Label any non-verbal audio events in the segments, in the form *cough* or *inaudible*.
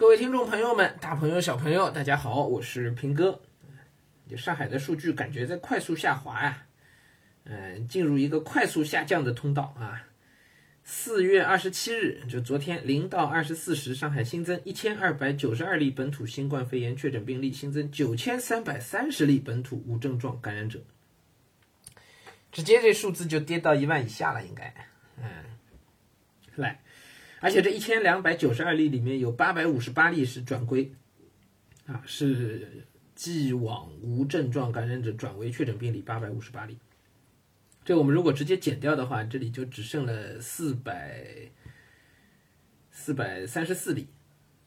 各位听众朋友们，大朋友小朋友，大家好，我是平哥。就上海的数据感觉在快速下滑呀，嗯，进入一个快速下降的通道啊。四月二十七日，就昨天零到二十四时，上海新增一千二百九十二例本土新冠肺炎确诊病例，新增九千三百三十例本土无症状感染者，直接这数字就跌到一万以下了，应该，嗯，来。而且这一千两百九十二例里面有八百五十八例是转归，啊，是既往无症状感染者转为确诊病例八百五十八例。这我们如果直接减掉的话，这里就只剩了四百四百三十四例，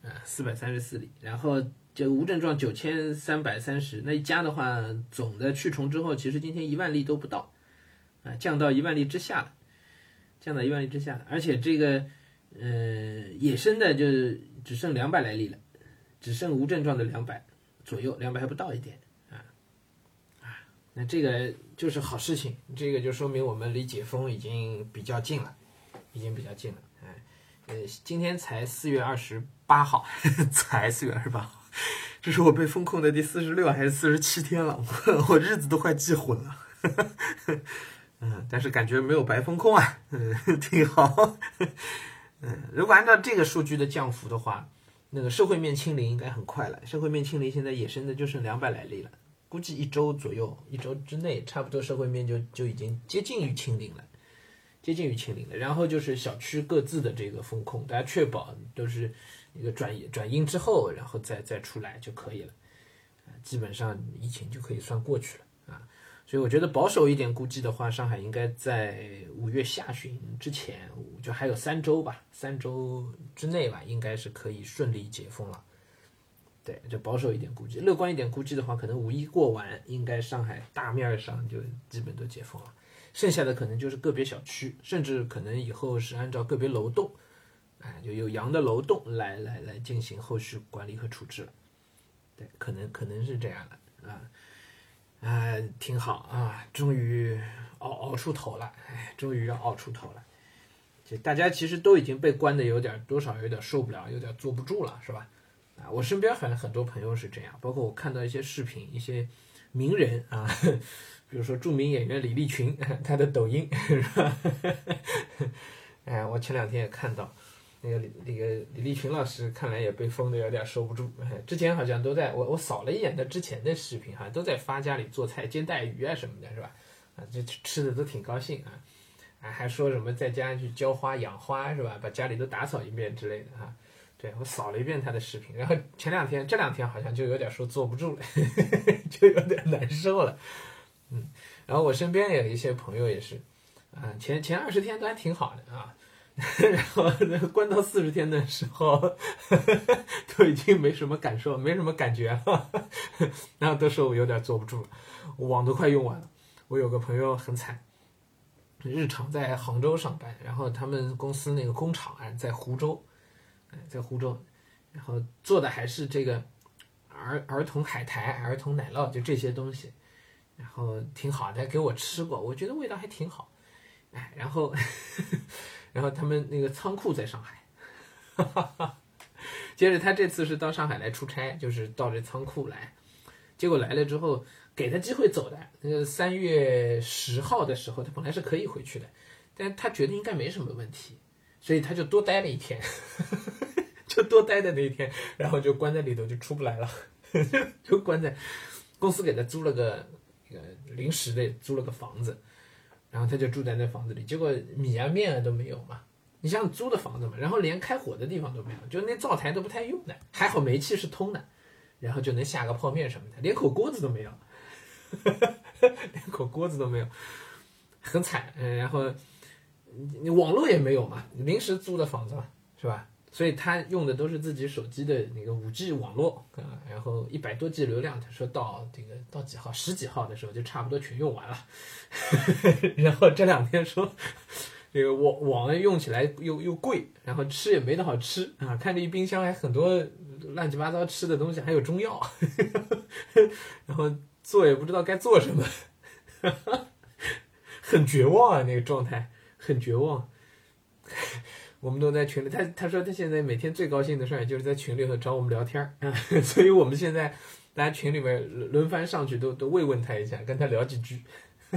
啊，四百三十四例。然后这无症状九千三百三十，那一加的话，总的去重之后，其实今天一万例都不到，啊，降到一万例之下了，降到一万例之下了，而且这个。嗯，野生的就只剩两百来例了，只剩无症状的两百左右，两百还不到一点啊啊！那这个就是好事情，这个就说明我们离解封已经比较近了，已经比较近了。哎，呃，今天才四月二十八号，*laughs* 才四月二十八号，这是我被封控的第四十六还是四十七天了？我 *laughs* 我日子都快记混了。*laughs* 嗯，但是感觉没有白封控啊，嗯，挺好。嗯，如果按照这个数据的降幅的话，那个社会面清零应该很快了。社会面清零现在野生的就剩两百来例了，估计一周左右，一周之内差不多社会面就就已经接近于清零了，接近于清零了。然后就是小区各自的这个风控，大家确保都是一个转转阴之后，然后再再出来就可以了，基本上疫情就可以算过去了。所以我觉得保守一点估计的话，上海应该在五月下旬之前，就还有三周吧，三周之内吧，应该是可以顺利解封了。对，就保守一点估计，乐观一点估计的话，可能五一过完，应该上海大面上就基本都解封了，剩下的可能就是个别小区，甚至可能以后是按照个别楼栋，哎，就有阳的楼栋来来来进行后续管理和处置了。对，可能可能是这样的啊。啊，挺好啊，终于熬熬出头了，哎，终于要熬出头了。就大家其实都已经被关的有点多少有点受不了，有点坐不住了，是吧？啊，我身边反正很多朋友是这样，包括我看到一些视频，一些名人啊，*laughs* 比如说著名演员李立群，*laughs* 他的抖音 *laughs* 是吧？哎，我前两天也看到。那个李那个李立群老师看来也被封的有点收不住，之前好像都在我我扫了一眼他之前的视频，哈都在发家里做菜煎带鱼啊什么的，是吧？啊，这吃的都挺高兴啊，啊还说什么在家去浇花养花是吧？把家里都打扫一遍之类的哈。对我扫了一遍他的视频，然后前两天这两天好像就有点说坐不住了，*laughs* 就有点难受了，嗯，然后我身边有一些朋友也是，啊前前二十天都还挺好的啊。*laughs* 然后关到四十天的时候，*laughs* 都已经没什么感受，没什么感觉了。*laughs* 然后都说我有点坐不住了，网都快用完了。我有个朋友很惨，日常在杭州上班，然后他们公司那个工厂啊在湖州，在湖州，然后做的还是这个儿儿童海苔、儿童奶酪，就这些东西，然后挺好的，给我吃过，我觉得味道还挺好。哎，然后。然后他们那个仓库在上海，哈 *laughs* 哈接着他这次是到上海来出差，就是到这仓库来，结果来了之后给他机会走的，那个三月十号的时候他本来是可以回去的，但他觉得应该没什么问题，所以他就多待了一天，*laughs* 就多待的那一天，然后就关在里头就出不来了，*laughs* 就关在公司给他租了个一个临时的租了个房子。然后他就住在那房子里，结果米啊面啊都没有嘛。你像租的房子嘛，然后连开火的地方都没有，就那灶台都不太用的。还好煤气是通的，然后就能下个泡面什么的，连口锅子都没有，*laughs* 连口锅子都没有，很惨。嗯，然后你网络也没有嘛，临时租的房子嘛，是吧？所以他用的都是自己手机的那个五 G 网络啊，然后一百多 G 流量，他说到这个到几号十几号的时候就差不多全用完了，*laughs* 然后这两天说这个网网用起来又又贵，然后吃也没得好吃啊，看这一冰箱还很多乱七八糟吃的东西，还有中药，*laughs* 然后做也不知道该做什么，*laughs* 很绝望啊，那个状态很绝望。我们都在群里。他他说他现在每天最高兴的事儿就是在群里头找我们聊天儿，*laughs* 所以我们现在大家群里面轮番上去都都慰问他一下，跟他聊几句。*laughs*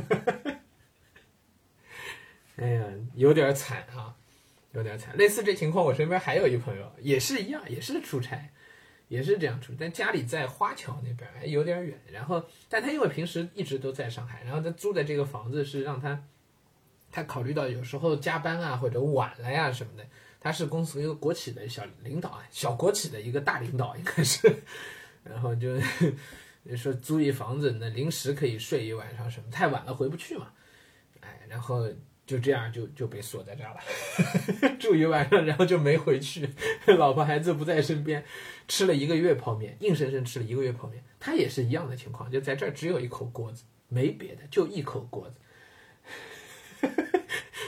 哎呀，有点惨啊，有点惨。类似这情况，我身边还有一朋友也是一样，也是出差。也是这样出，但家里在花桥那边，还有点远。然后，但他因为平时一直都在上海，然后他租的这个房子是让他，他考虑到有时候加班啊或者晚了呀什么的。他是公司一个国企的小领导啊，小国企的一个大领导应该是。然后 *laughs* 就说租一房子，那临时可以睡一晚上什么，太晚了回不去嘛。哎，然后。就这样就就被锁在这儿了，*laughs* 住一晚上，然后就没回去，老婆孩子不在身边，吃了一个月泡面，硬生生吃了一个月泡面。他也是一样的情况，就在这儿只有一口锅子，没别的，就一口锅子。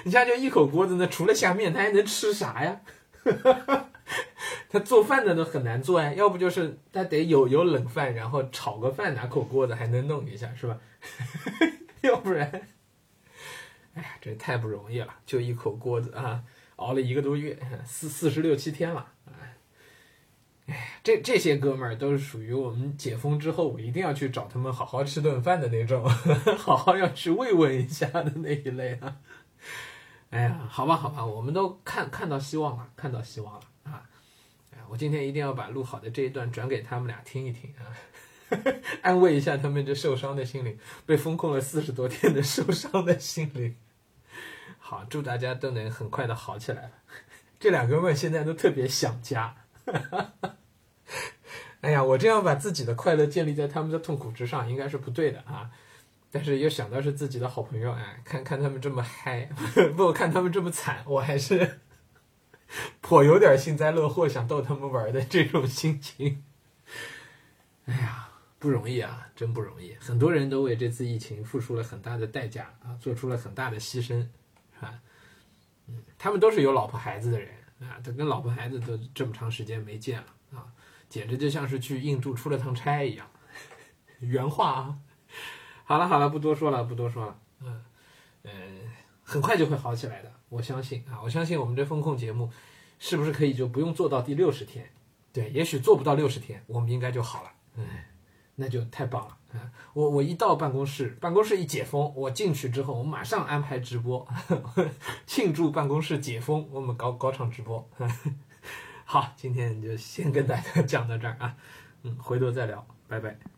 你家就一口锅子，那除了下面，他还能吃啥呀？*laughs* 他做饭的都很难做呀，要不就是他得有有冷饭，然后炒个饭，拿口锅子还能弄一下，是吧？*laughs* 要不然。哎呀，这太不容易了，就一口锅子啊，熬了一个多月，四四十六七天了，哎，哎，这这些哥们儿都是属于我们解封之后，我一定要去找他们好好吃顿饭的那种，*laughs* 好好要去慰问一下的那一类啊。哎呀，好吧，好吧，我们都看看到希望了，看到希望了啊！哎，我今天一定要把录好的这一段转给他们俩听一听啊，*laughs* 安慰一下他们这受伤的心灵，被封控了四十多天的受伤的心灵。好，祝大家都能很快的好起来。这两哥们现在都特别想家。*laughs* 哎呀，我这样把自己的快乐建立在他们的痛苦之上，应该是不对的啊。但是又想到是自己的好朋友，哎，看看他们这么嗨，*laughs* 不看他们这么惨，我还是 *laughs* 颇有点幸灾乐祸，想逗他们玩的这种心情。哎呀，不容易啊，真不容易。很多人都为这次疫情付出了很大的代价啊，做出了很大的牺牲。啊，嗯，他们都是有老婆孩子的人啊，都跟老婆孩子都这么长时间没见了啊，简直就像是去印度出了趟差一样。*laughs* 原话啊，好了好了，不多说了，不多说了，嗯嗯，很快就会好起来的，我相信啊，我相信我们这风控节目是不是可以就不用做到第六十天？对，也许做不到六十天，我们应该就好了，嗯，那就太棒了。啊，我我一到办公室，办公室一解封，我进去之后，我马上安排直播，*laughs* 庆祝办公室解封，我们搞搞场直播。*laughs* 好，今天就先跟大家讲到这儿啊，嗯，回头再聊，拜拜。